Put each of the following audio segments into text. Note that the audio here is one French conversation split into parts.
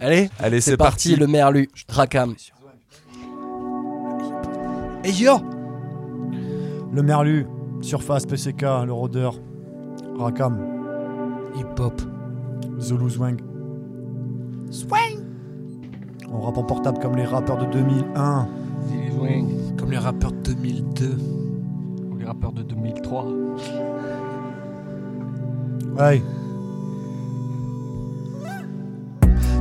Allez, Allez, c'est parti, le merlu, Rakam. Et yo Le Merlu, Surface PCK, le rôdeur, Rakam, Hip-hop. Zulu Zwang. Swing On rappe en portable comme les rappeurs de 2001. Comme les rappeurs de 2002 ou les rappeurs de 2003. Ouais.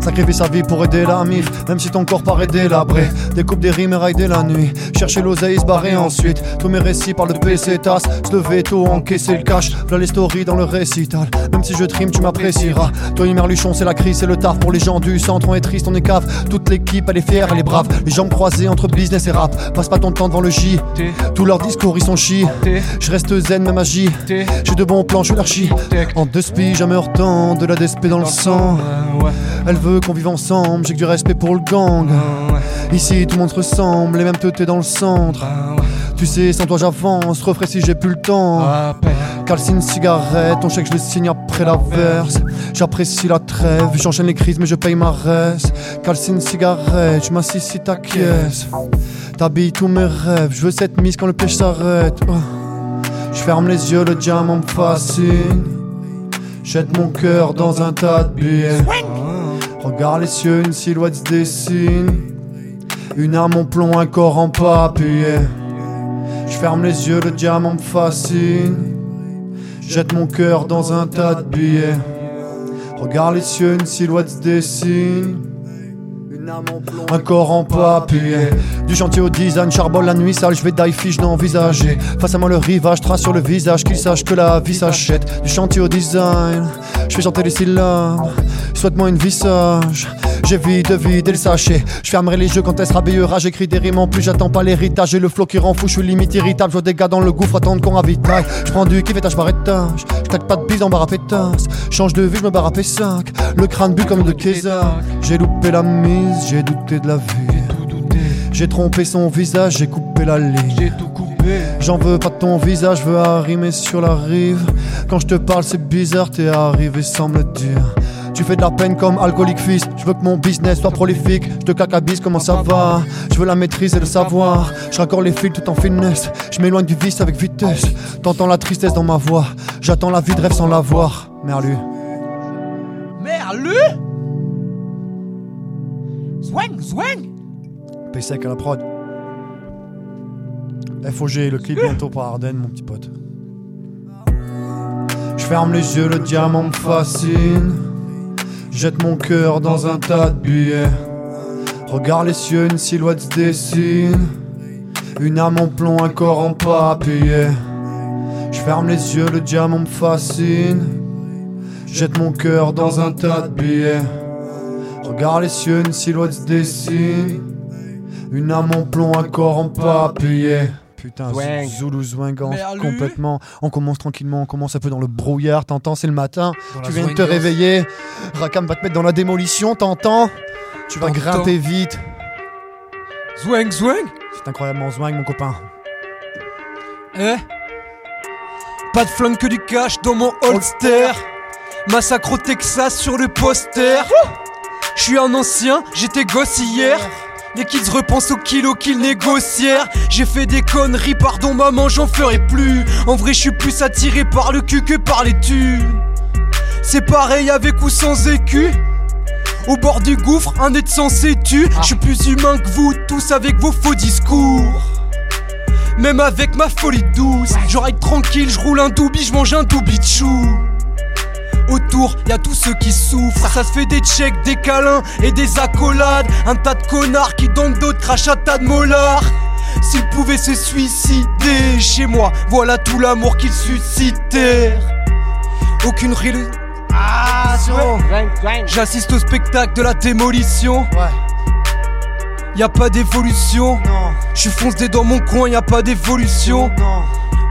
Sacrifier sa vie pour aider la mif, même si ton corps paraît délabré. Découpe des rimes et rider la nuit. Chercher l'oseille, se barrer ensuite. Tous mes récits parlent de PC, tasse. Se lever tôt, encaisser le cash. Là les stories dans le récital. Même si je trime, tu m'apprécieras. Toi, Merluchon, c'est la crise, c'est le taf pour les gens du centre. On est triste, on est cave. Toute l'équipe, elle est fière, elle est brave. Les jambes croisées entre business et rap. Passe pas ton temps devant le J. Tous leurs discours, ils sont chi. Je reste zen, même magie. J'ai de bons plans, je suis l'archi. En deux spies, jamais hors temps. De la DSP dans le sang. Elle veut qu'on vive ensemble, j'ai que du respect pour le gang. Ici tout le monde se ressemble, les mêmes teutés dans le centre. Tu sais, sans toi j'avance, refrais si j'ai plus le temps. Calcine cigarette, ton chèque je le signe après la verse. J'apprécie la trêve, j'enchaîne les crises mais je paye ma reste. Calcine cigarette, je m'assis si ta caisse. T'habilles tous mes rêves, je veux cette mise quand le pêche s'arrête. Oh. Je ferme les yeux, le diamant me fascine. Jette mon cœur dans un tas de billets. Regarde les cieux, une silhouette se dessine. Une arme en plomb, un corps en papier. Je ferme les yeux, le diamant me fascine. Jette mon cœur dans un tas de billets. Regarde les cieux, une silhouette se dessine. Un corps en papier Du chantier au design, charbon la nuit sale Je vais die fiche d'envisager Face à moi le rivage, trace sur le visage Qu'il sache que la vie s'achète Du chantier au design Je fais chanter les syllabes Souhaite-moi une vie sage. J'évite de vider le sachet Je fermerai les yeux quand elle sera meilleure. J'écris des rimes en plus, j'attends pas l'héritage J'ai le flow qui rend fou, je suis limite irritable. Je vois des gars dans le gouffre, attendre qu'on ravitaille. Je prends du kiff étage par étage. Je pas de bise en barre à pétasse. Change de vie, je me barre à P5 Le crâne bu comme de Kézak. J'ai loupé la mise, j'ai douté de la vie. J'ai trompé son visage, j'ai coupé la ligne. J'ai tout coupé. J'en veux pas de ton visage, je veux arrimer sur la rive. Quand je te parle, c'est bizarre, t'es arrivé sans me le dire. Tu fais de la peine comme alcoolique fils. Je veux que mon business soit prolifique. Je te claque la bise, comment ça va? Je veux la maîtrise et le savoir. Je raccorde les fils tout en finesse. Je m'éloigne du vice avec vitesse. T'entends la tristesse dans ma voix. J'attends la vie de rêve sans la voir. Merlu. Merlu? Zwang, zwang P5 à la prod. FOG, le clip bientôt par Ardennes, mon petit pote. Je ferme les yeux, le diamant me fascine. Jette mon cœur dans un tas de billets. Regarde les cieux, une silhouette se dessine. Une âme en plomb, un corps en papier. Je ferme les yeux, le diamant me fascine. Jette mon cœur dans un tas de billets. Regarde les cieux, une silhouette se dessine. Une âme en plomb, un corps en papier. Putain, Zwang. Zulu Zwingan, Merlu. complètement. On commence tranquillement, on commence un peu dans le brouillard, t'entends, c'est le matin. Dans Tu la viens de te Zwingos. réveiller. Rakam va te mettre dans la démolition, t'entends Tu vas T'entends. grimper vite. Zwang, zwang C'est incroyablement Zwang, mon copain. Eh? Pas de flingue que du cash dans mon holster Massacre au Texas sur le poster Je suis un ancien, j'étais gosse hier les kids repensent au kilo qu'ils négocièrent. J'ai fait des conneries, pardon maman, j'en ferai plus. En vrai, je suis plus attiré par le cul que par les thunes. C'est pareil avec ou sans écu. Au bord du gouffre, un être censé tu Je suis plus humain que vous tous avec vos faux discours. Même avec ma folie douce, je ride tranquille, je roule un doubi, je mange un doubi de chou. Autour, y a tous ceux qui souffrent. Ça se fait des checks, des câlins et des accolades. Un tas de connards qui dans le dos de crachent un tas de mollards. S'ils pouvaient se suicider chez moi, voilà tout l'amour qu'ils suscitèrent. Aucune. Ah, vrai. J'assiste au spectacle de la démolition. Ouais. Y a pas d'évolution. Non, Je suis foncé dans mon coin, y a pas d'évolution. non.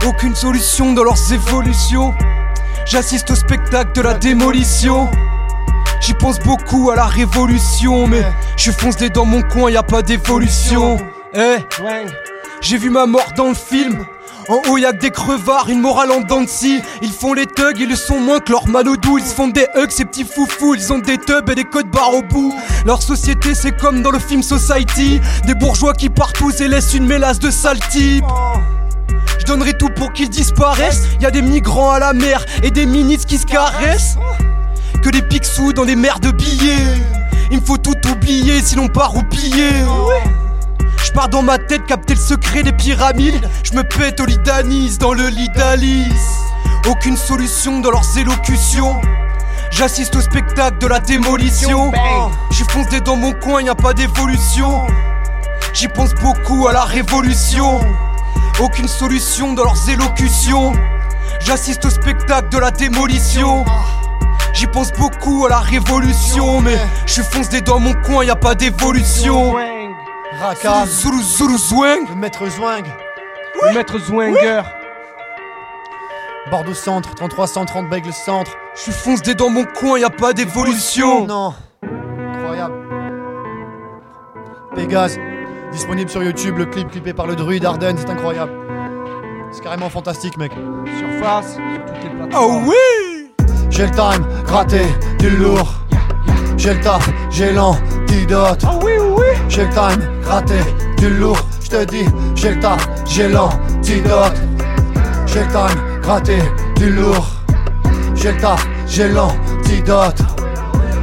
Aucune solution dans leurs évolutions. J'assiste au spectacle de la démolition. J'y pense beaucoup à la révolution, mais je suis foncé dans mon coin, y a pas d'évolution. Eh, j'ai vu ma mort dans le film. En haut y'a que des crevards, une morale en dents de scie. Ils font les thugs, ils le sont moins que leurs malodous. Ils se font des hugs, ces petits foufous. Ils ont des tubs et des codes barres au bout. Leur société, c'est comme dans le film Society. Des bourgeois qui partent tous et laissent une mélasse de types. Je donnerai tout pour qu'ils disparaissent. Y a des migrants à la mer et des ministres qui se caressent. Que des pixous dans des mers de billets. Il me faut tout oublier, sinon pas roupiller. Je pars dans ma tête capter le secret des pyramides. Je me pète au lit d'anis dans le lit d'Alice. Aucune solution dans leurs élocutions. J'assiste au spectacle de la démolition. J'y foncé dans mon coin, y a pas d'évolution. J'y pense beaucoup à la révolution. Aucune solution dans leurs élocutions. J'assiste au spectacle de la démolition. J'y pense beaucoup à la révolution, mais je fonce des dans mon coin, y a pas d'évolution. Rakam, Zulu Zulu Zwang. le maître Zwing. Le maître Zwinger. Bordeaux Centre, 3330 Bègle Centre. Je fonce des dans mon coin, y a pas d'évolution. Non. Incroyable. Pégase, disponible sur YouTube, le clip clippé par le druide Arden, c'est incroyable. C'est carrément fantastique, mec. Surface, sur toutes les plateformes. Oh oui! J'ai le time, gratté, du lourd. J'ai le taf, j'ai l'antidote. Oui, oui, oui. J'ai le time, gratté, du lourd. Je te dis, j'ai le taf, j'ai l'antidote. J'ai le time, gratté, du lourd. J'ai le taf, j'ai l'antidote.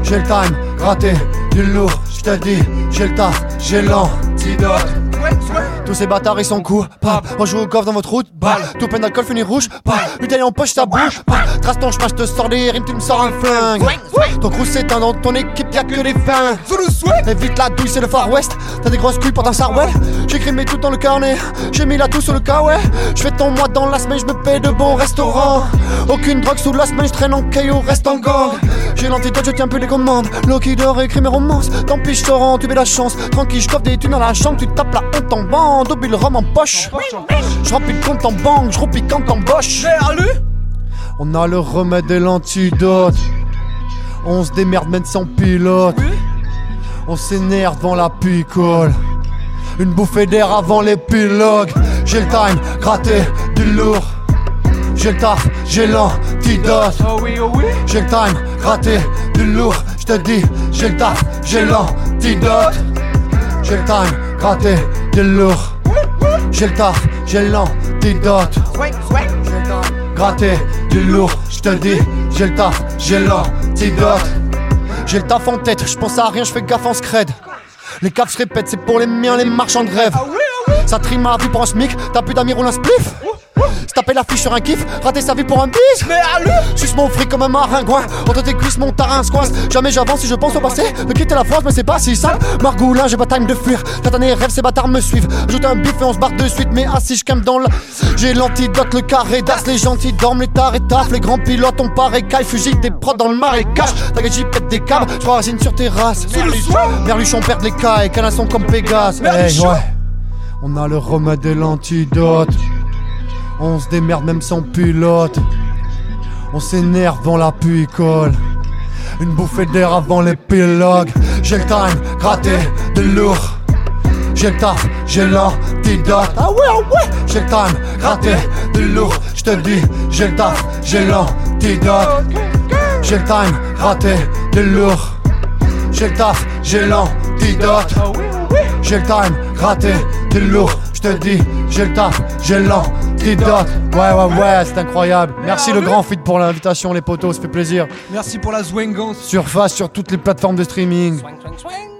J'ai le time, gratté, du lourd. Je te dis, j'ai le taf, j'ai l'antidote. antidote Tous ces bâtards ils sont coupables On joue au golf dans votre route. Balle Tout plein d'alcool fini rouge. Balle Bouteille en poche ça bouge. Pas Trace ton chemin je te sors des rimes tu me sors un flingue. Ton crew s'éteint dans ton équipe y'a que des fins. Évite la douille c'est le Far West. T'as des grosses couilles pour un sarwell J'écris mes tout dans le carnet J'ai mis la tout sur le cas ouais. Je fais ton mois dans la semaine je me paie de bons restaurants. Aucune drogue sous la semaine je traîne en caillou reste en gang. J'ai l'antidote je tiens plus les commandes. Loki dort écrit mes romances Tant pis je te rends tu mets la chance. Tranquille je coffre des thunes dans la chambre Tu tapes la honte en bande Oublie le rhum en poche. Je remplis le compte en banque Je roupille quand t'embauches. On a le remède et l'antidote. On se démerde même sans pilote. On s'énerve devant la picole. Une bouffée d'air avant l'épilogue J'ai le time, gratté, du lourd. J'ai le taf, j'ai l'antidote. Oh oui. J'ai le time, gratté, du lourd. Je te dis, j'ai le taf, j'ai l'antidote. J'ai le time, gratté, du lourd J'ai le taf, j'ai l'antidote gratté, du lourd, je te dis, j'ai le taf, j'ai l'antidote. J'ai le taf en tête, je à rien, je fais gaffe en scred. Les caves se répètent, c'est pour les miens, les marchands de rêve. Ça trime ma vie pour un smic, t'as plus d'amis, roule un spliff. Se taper la fiche sur un kiff, rater sa vie pour un bis. Suce mon fric comme un maringouin, entre tes cuisses, mon tarin coince. Jamais j'avance si je pense au passé, de quitter la France, mais c'est pas si simple. Margoulin, j'ai pas time de fuir. Tatané rêve, ces bâtards me suivent. Ajoute un bif et on se barre de suite, mais assis, je dans la. J'ai l'antidote, le carré d'as, les gentils dorment, les tarés taffent, les grands pilotes ont pas écaille, fusil des prods dans le marécage. Ta j'y pète des câbles, je racine sur terrasse. Merluchon perd les cailles, canasson comme Pégase. Hey, ouais. On a le remède et l'antidote. On se démerde même sans pilote. On s'énerve dans la picole. Une bouffée d'air avant l'épilogue. J'ai le time, gratté, de lourd. J'ai le taf, j'ai l'antidote. Ah ouais, ah. J'ai le time, gratté, de lourd. Je te dis, j'ai le taf, j'ai l'antidote. J'ai le time, gratté, de lourd. J'ai le taf, j'ai l'antidote. J'ai le time, gratté, de lourd. Je te dis, j'ai le taf, j'ai l'antidote. Ouais, ouais, ouais, c'est incroyable. Merci le grand fit pour l'invitation, les potos, ça fait plaisir. Merci pour la zwangance. Surface sur toutes les plateformes de streaming. Swang, swang, swang.